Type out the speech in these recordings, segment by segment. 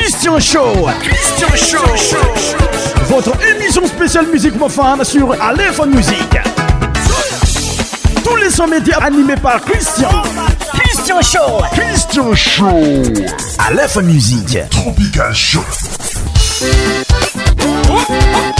Christian Show. Christian Show. Votre émission spéciale musique profane sur Aléphone Music Tous les sons médias animés par Christian. Christian Show. Christian Show. Aléphone Music Tropical Show. Oh, oh,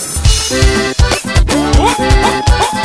Oh, oh, oh.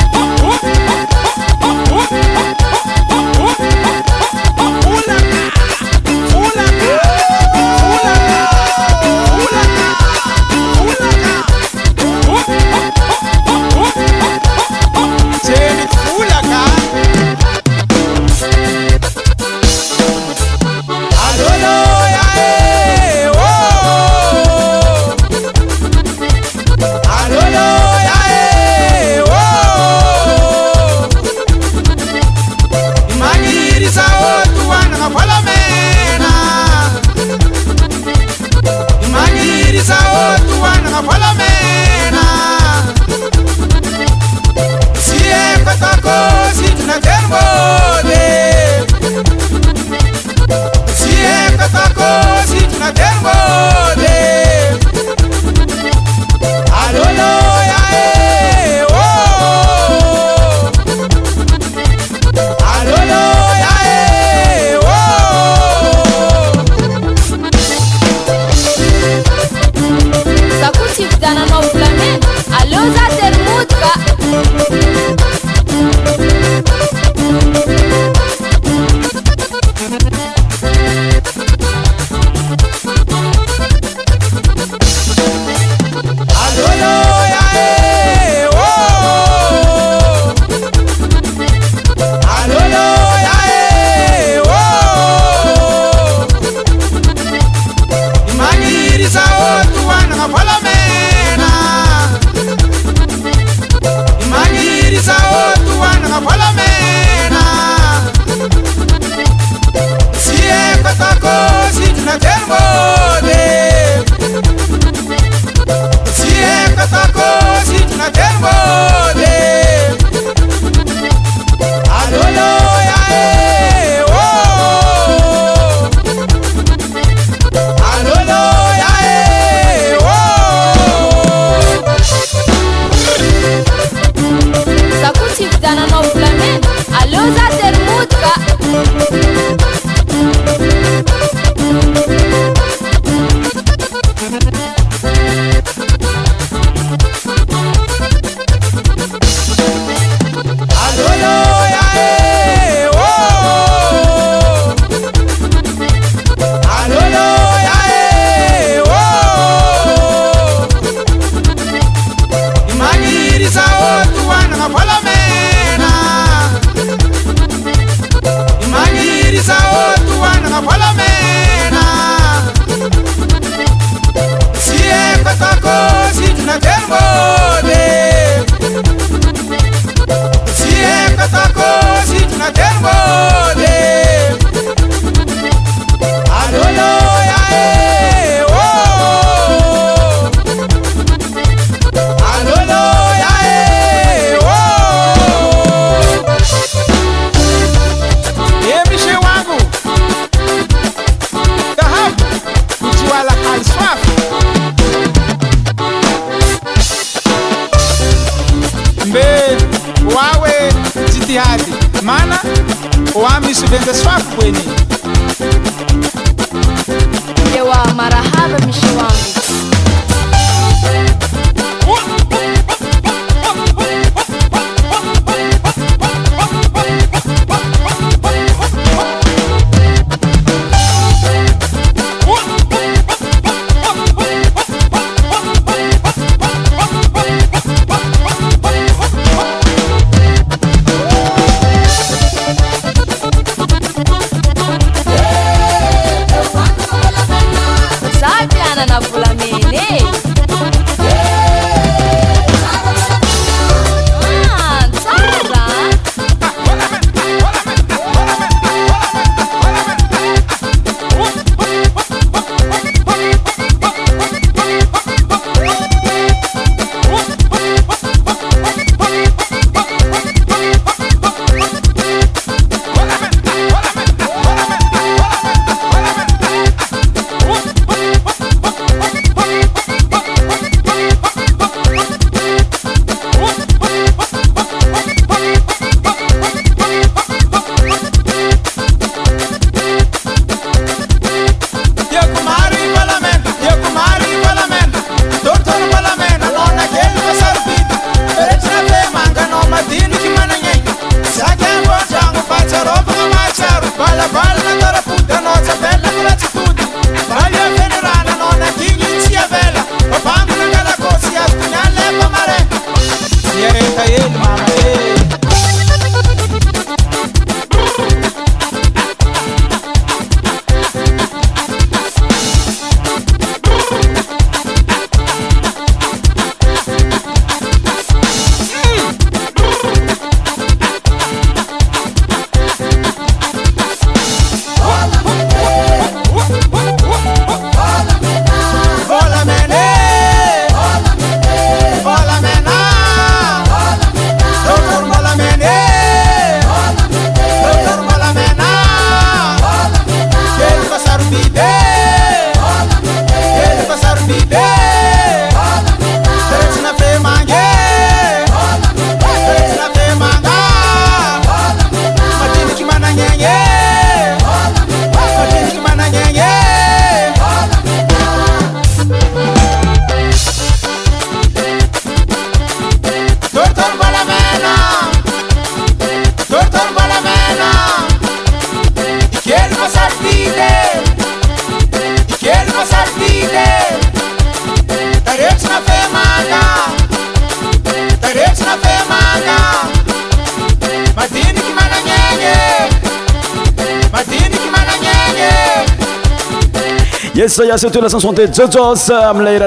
ya la chanson des Zozos.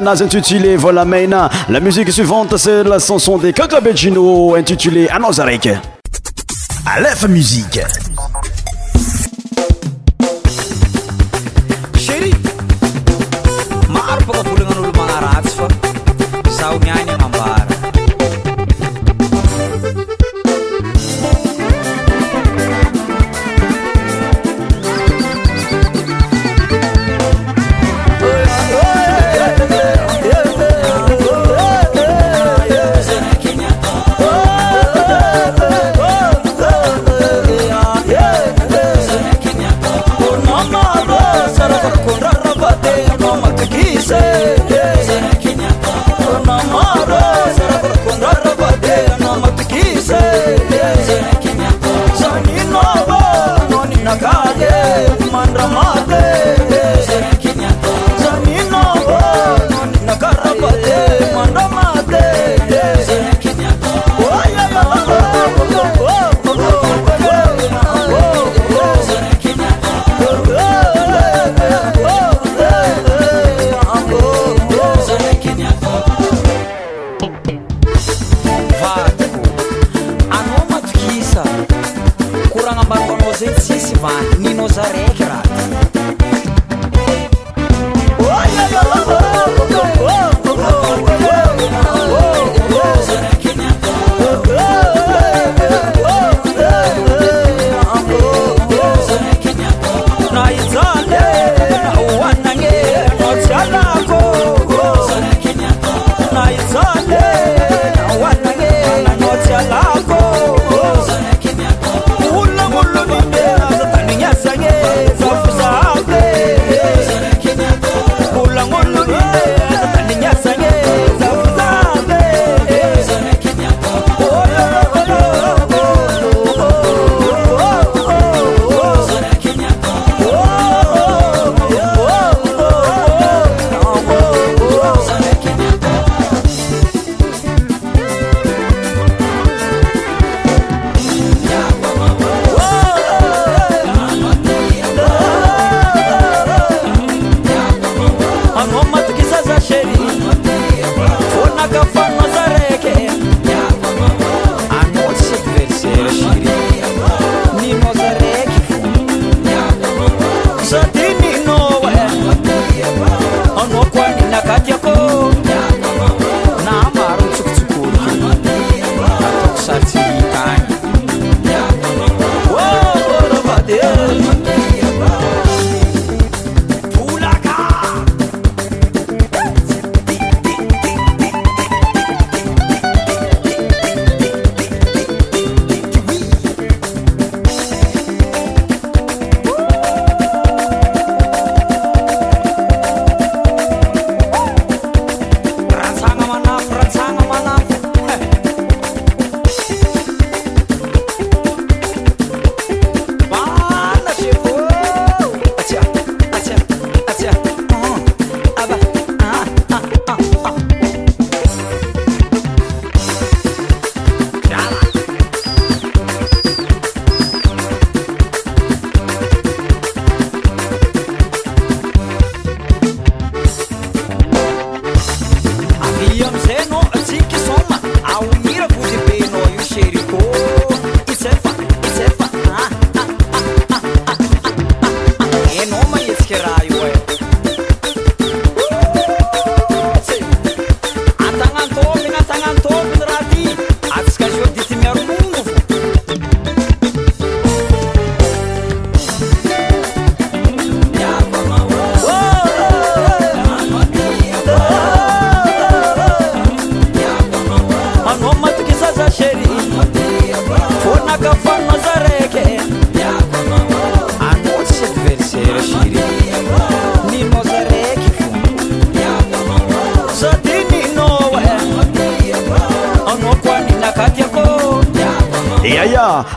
Naz intitulée Maina La musique suivante, c'est la chanson des Kakabejino intitulée Anosarek. Aleph Musique.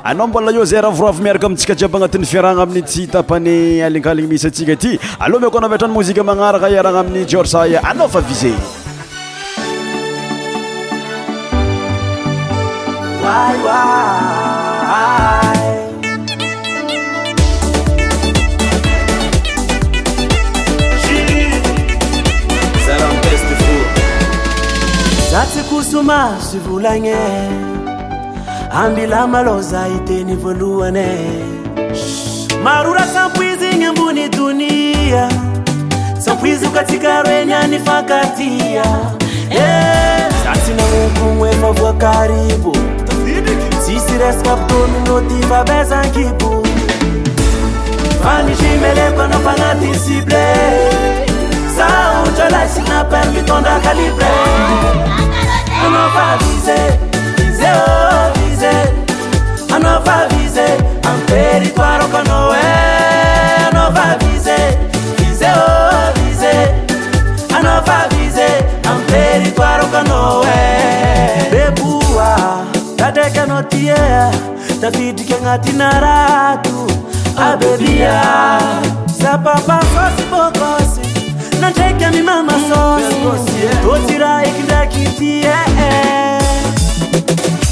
anao mbola io zay ravoravo miaraka amintsika jiaby agnatin'ny fiaragna aminy tsyhtapany alinkaligny misy atsika aty aloha miko anao vitrany mozika magnaraka iaragna amin'ny jeorsay anao fa vise ayas za tsy kosomasyvolane ambilamalosaiteni valuane marurakapwizi nyembuni dunia sopwiz katikareny anifakatia eh! sasinanukumwema ba karibu sisresabtominotimabesakiku animelekanopanable asiatondaalibrea no va viser En territoire qu'on Noël On va viser Viser, oh, viser ah, On va viser En territoire qu'on Noël Bebua Tadeke no tie Tafiti kengati naratu Abebia Sa papa sosi bokosi Nateke mi mama sosi Tosira eh. ikindakiti, yeah, yeah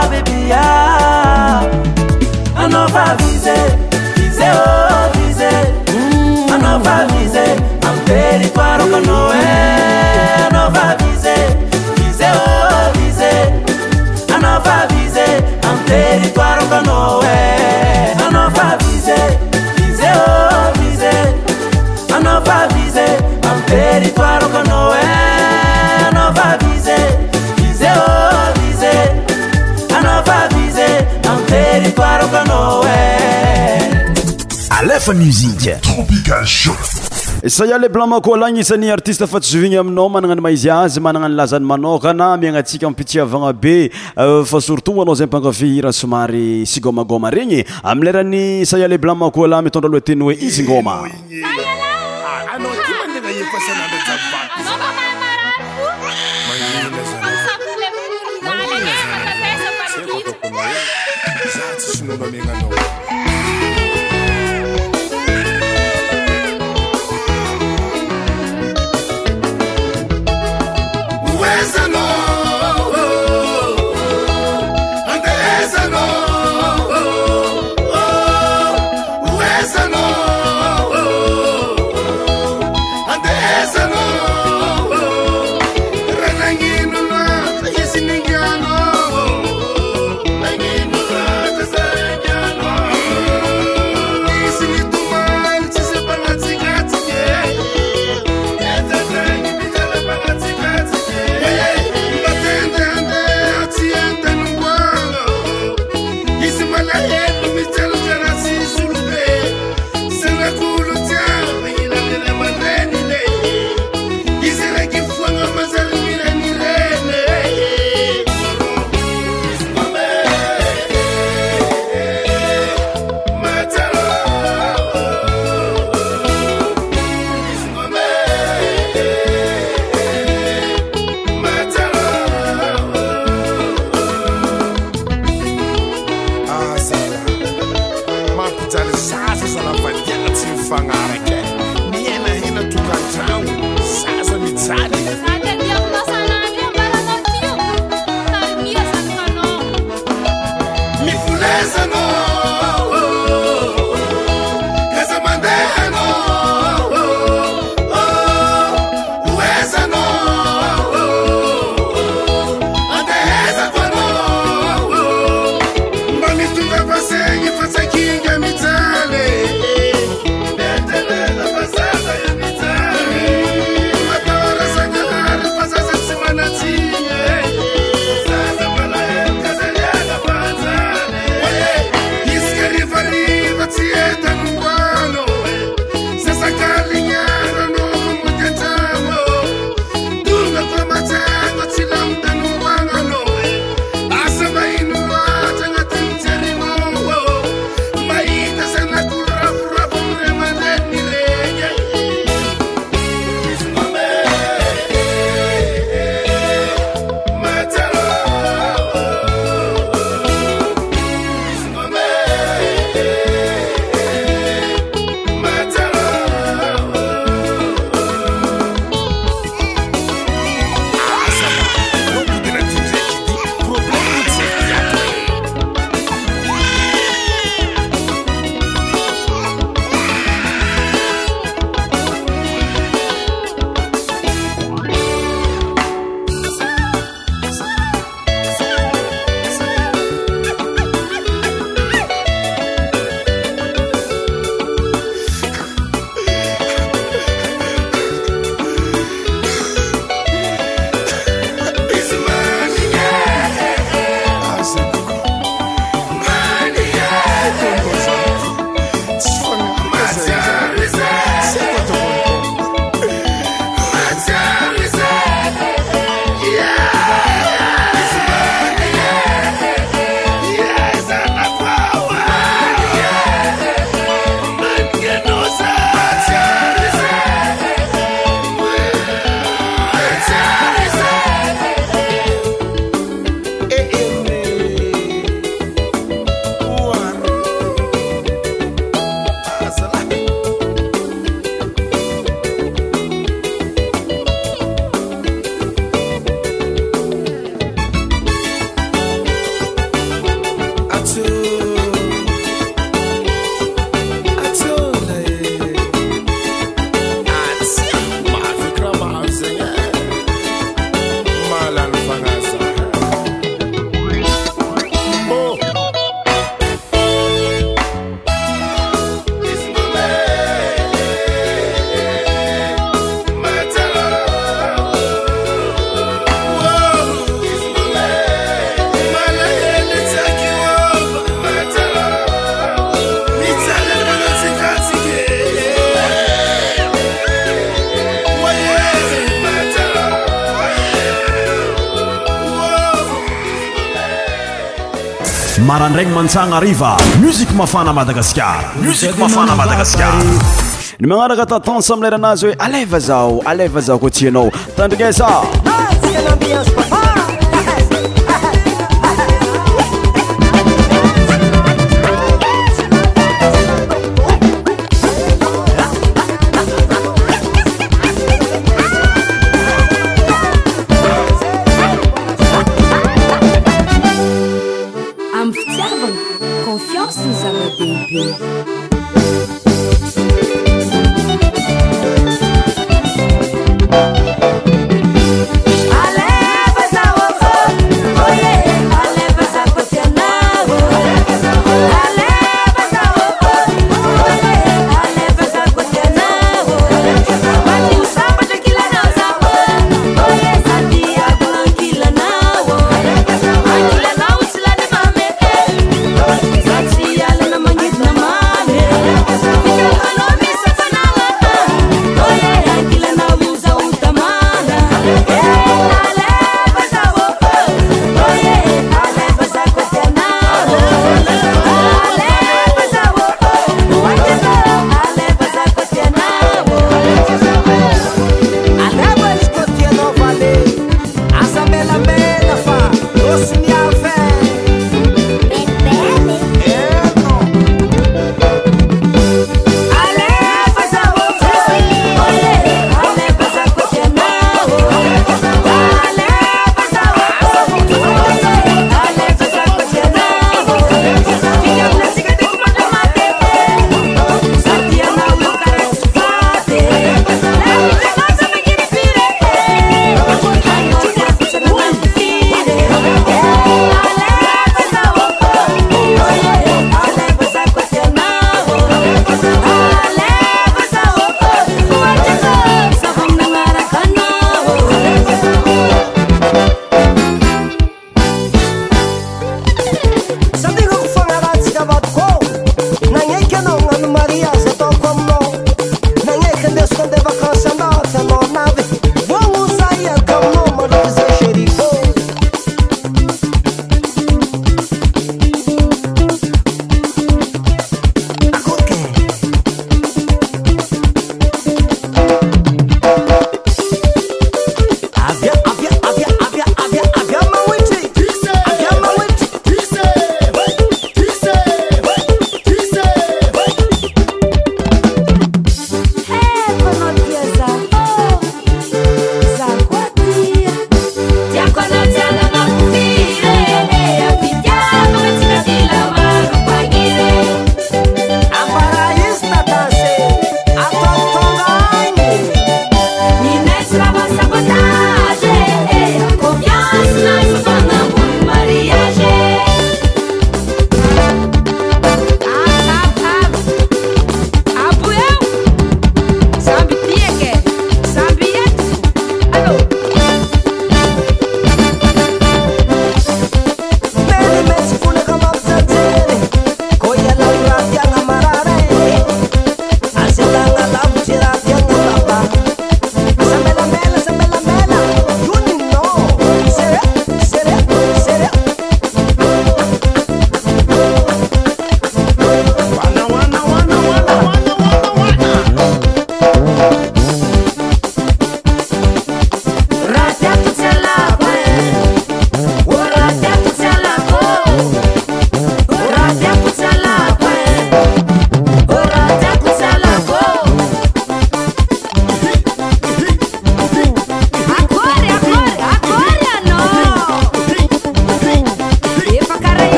aaovaize zeze anovavize manveriarokanoe saia le blamako lah gnisan'ny artiste fa tsy zovigny aminao managna ny maizy azy managna ny lazany manoka na miaigna ntsika ampitsiavagna be euh, fa surtot anao zay mpanafehira somary sygômagôma regny ami lerany saia le blamako la mitondra loha teny hoe izygôma fanga mantsana arriva musiq mafana madagaskar musik mafaa madagaska ny magnarakatatensemblara anazy hoe alevazao alevaza ko tianao tandrikasa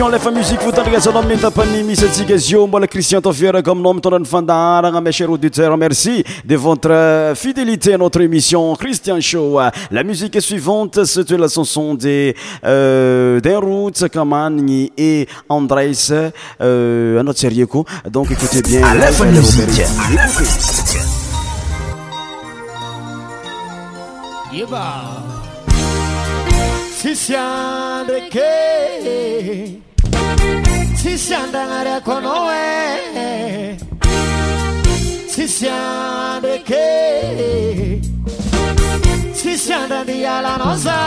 émission la musique fotandrikazanao amin'ny tapany misy cette izy io mbola christian tafier comme nom ton ny fandaharagna mes chers auditeurs merci de votre euh, fidélité à notre émission christian show la musique suivante c'est la chanson de euh, d'Enrou Tsakamanigny et Andrés euh, notre tsy donc écoutez bien lefa musique Yeba Sisiandreke si si andanaria konoe si siandreke si si andrandialanosa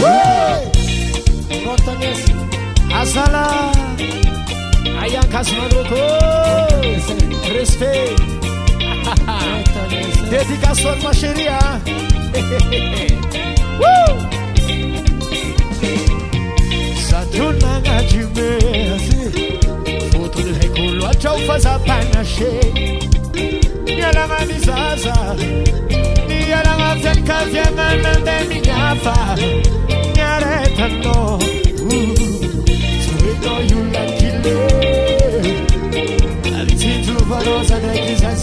ee ortanes azalar aiakazmadotos respeto dedikasor maceria yunnanacimez fotunakoluaciaufaza panace ialamanizaza dialamaziankafiamannade minafa naretanno setoiunlankilu avizitlufarozanakizaz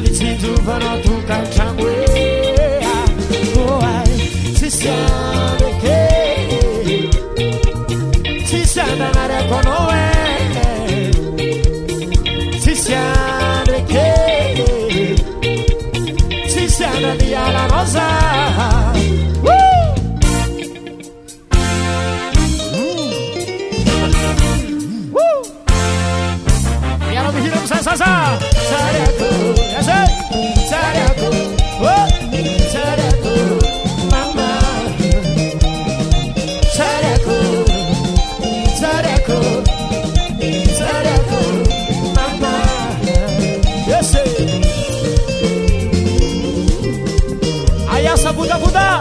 visizuvano tutta lcauea oh, sisiaece sisiadamarea conoe si siaece si siaavia la rosa Buda, Buda!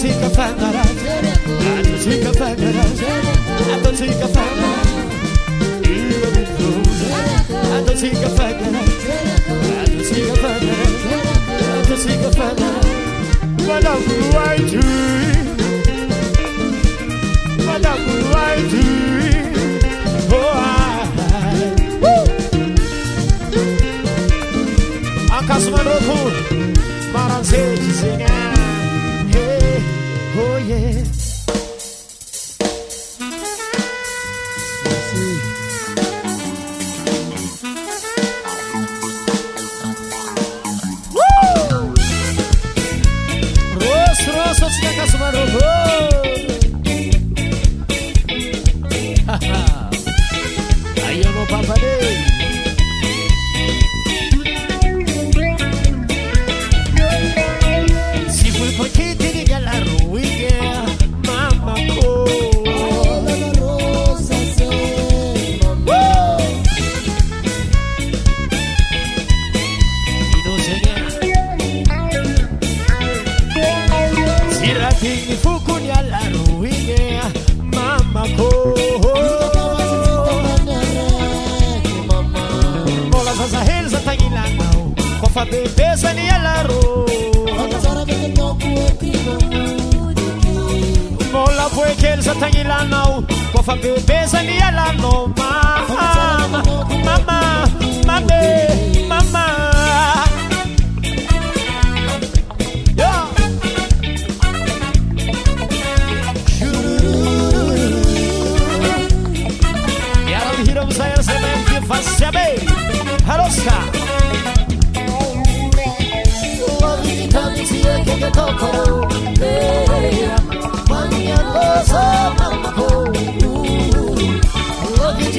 Atacika Fanara, Atacika Fanara, Atacika Fanara, Atacika Fanara, Atacika Fanara, Atacika Fanara, Madame Kuwaiti, Madame Kuwaiti, oh, woo. Akasmanoku, Maranzeji Zinga it. wafambeubeza ndiyala loma mama mabe mama yarabihira buzayasebenje vasabe haroska Tokoro, yeah, one year goes on,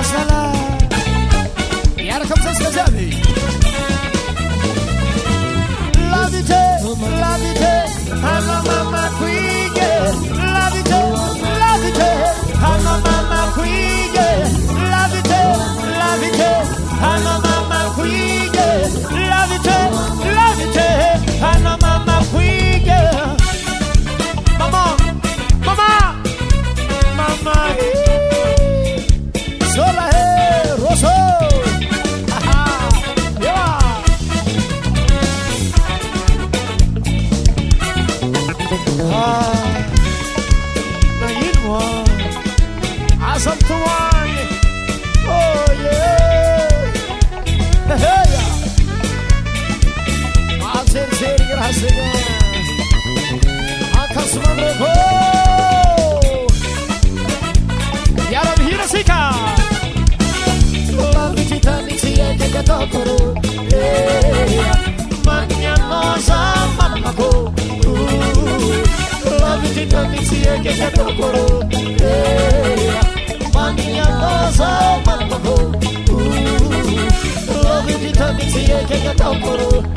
asala y ara com ses celavi Love you, you tell me, see you, get your top,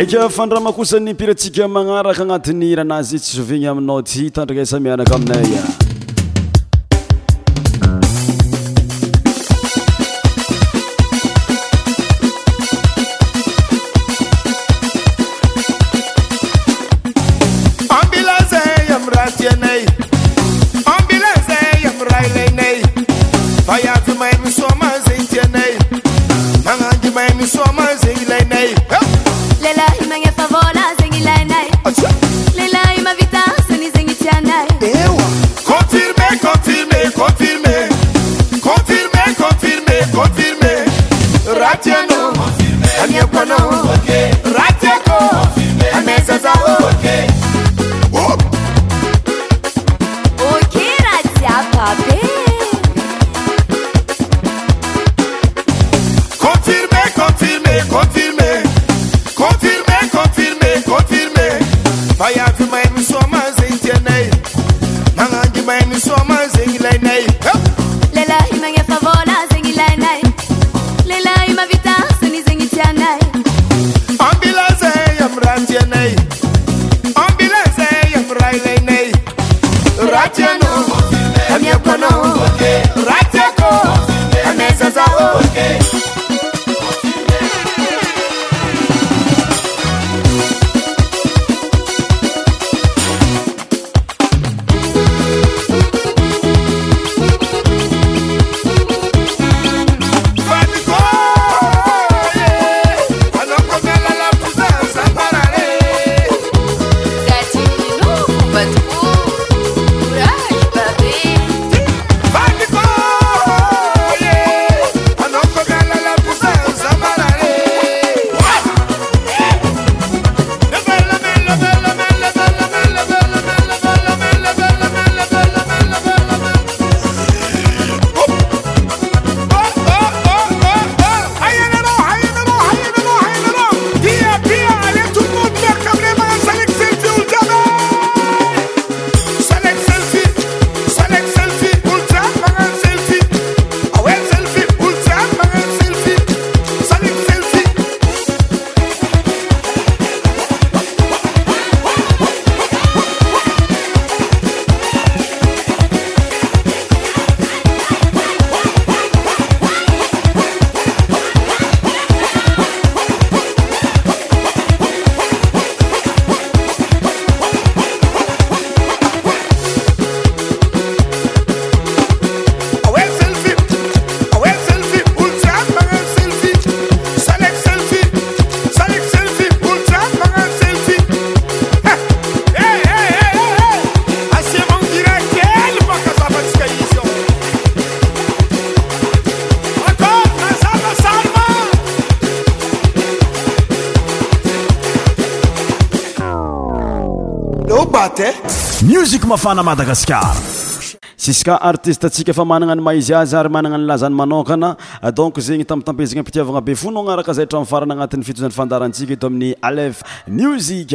aka fandrama kosany mpiratsika magnaraka agnatin'ny iranazy tsy zovigny aminao ty tandrakasa mianaka aminaya emuzic mafana madagaskara susyqa artiste atsika fa magnana ny maizy azy ary magnana ny lazan'ny manokana ah, donc zegny tamitampizina ampitiavagna be fo nao agnaraka zay traminy farana agnatin'ny fitozan'ny fandarantsika eto amin'ny alef miozik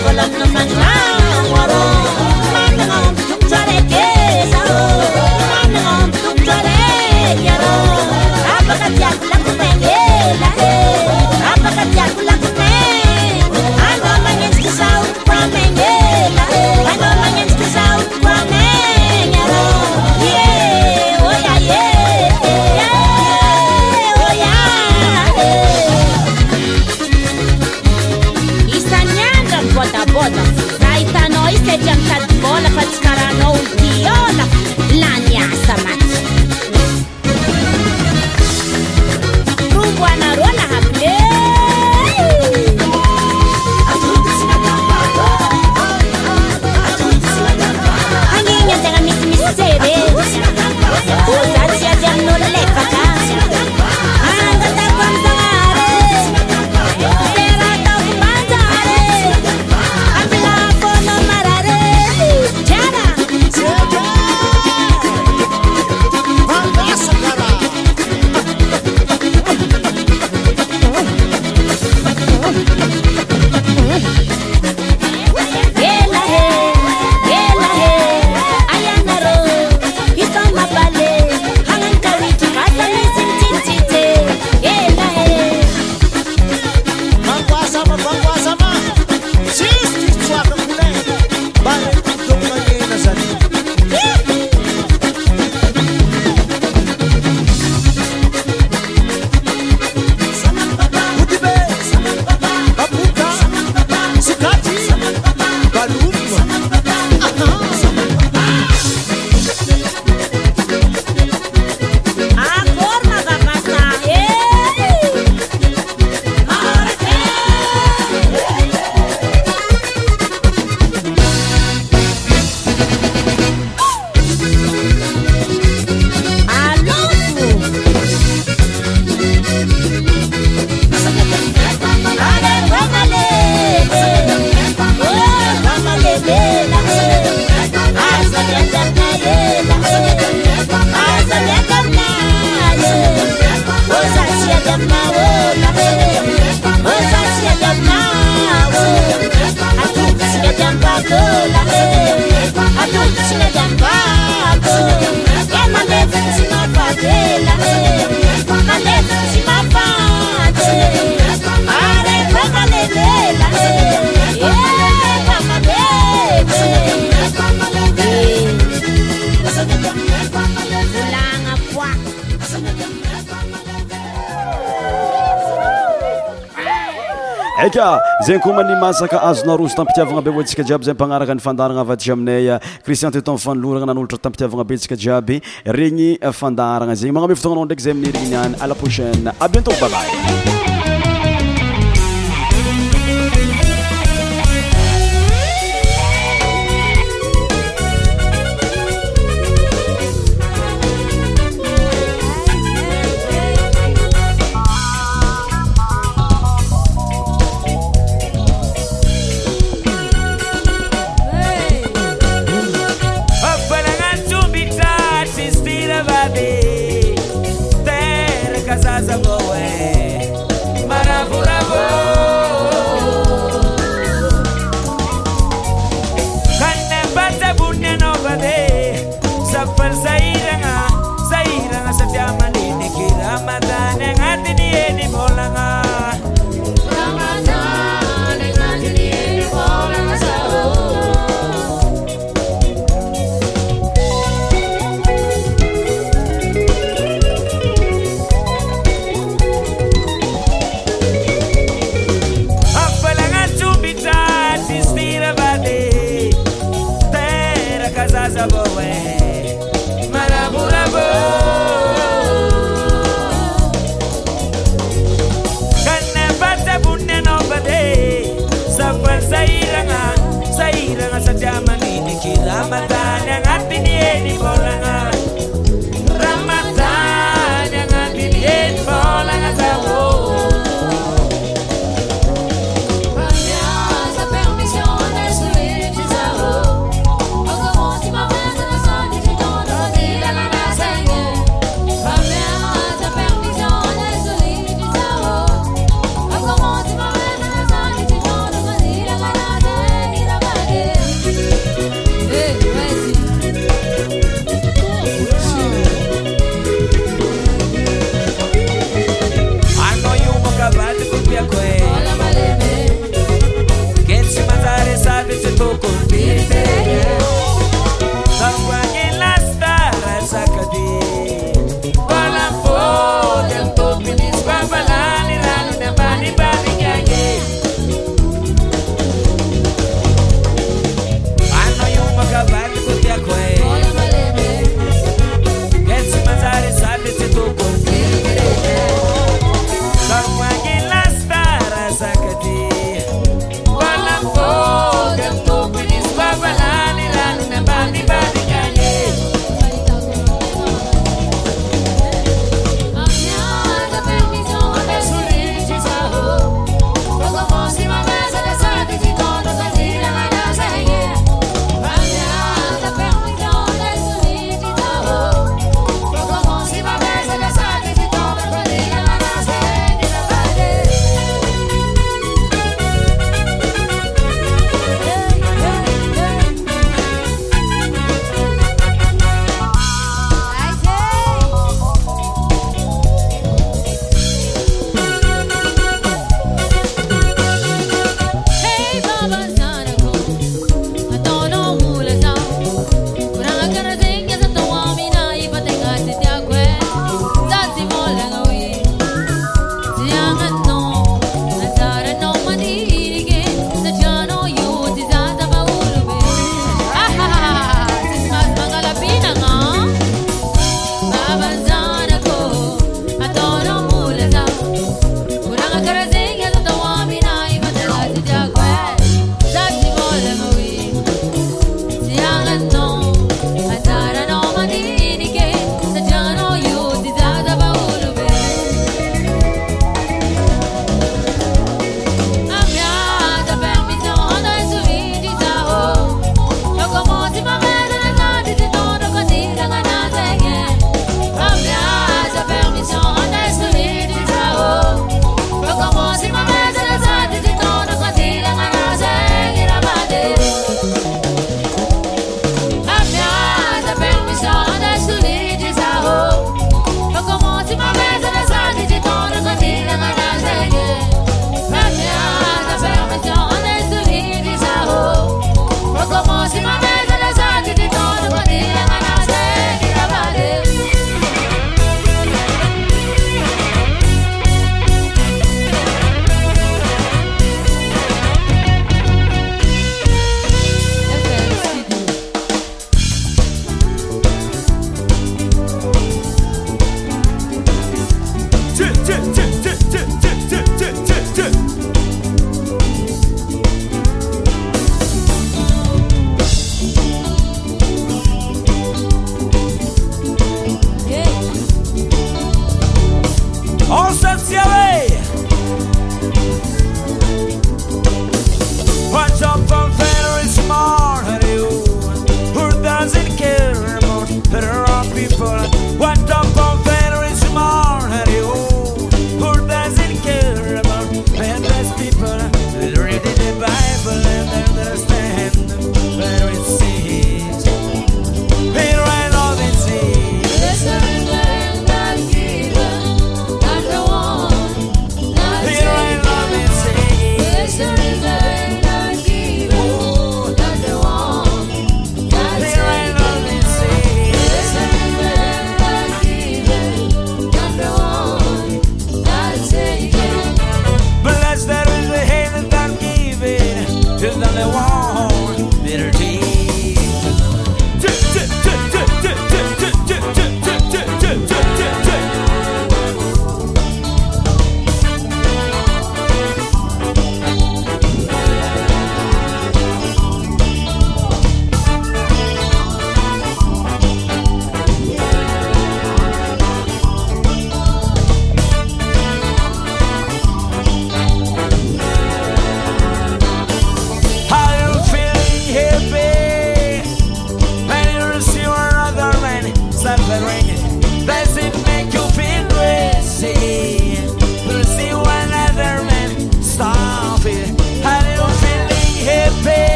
con la zegny komani masaka azo narozo tampitiavagna be vo ntsika jiaby zay mpagnaraka nyfandarana avatyzy aminay uh, cristian titoamnifanoloragna na nolotra tampitiavagna be ntsika jiaby regny uh, fandaragna zegny magname fotonanao ndraiky zay minirininiany àla proshaine a bientô babay sairanga sairanga sajamanineki ramadan a nganti nieni molanga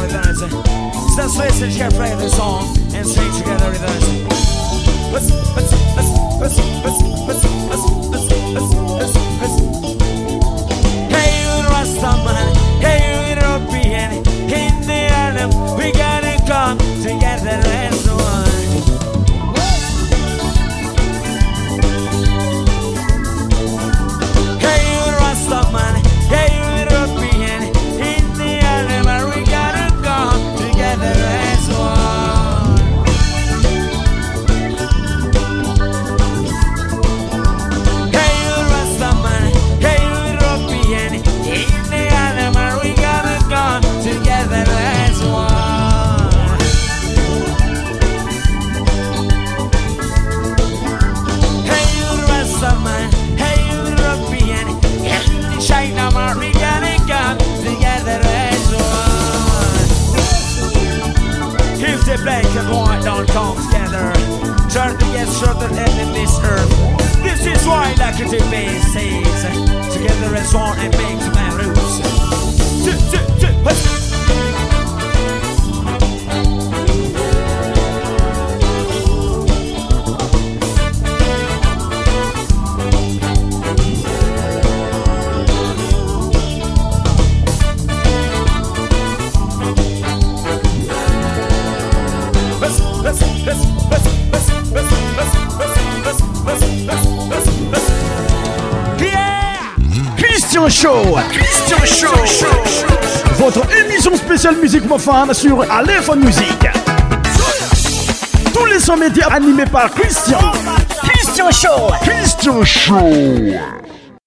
only vanity. So let's listen carefully the song and sing together with us. Let's, let's Musique musique fan sur Aléphone Musique. Tous les sons médias animés par Christian. Christian Show. Christian Show.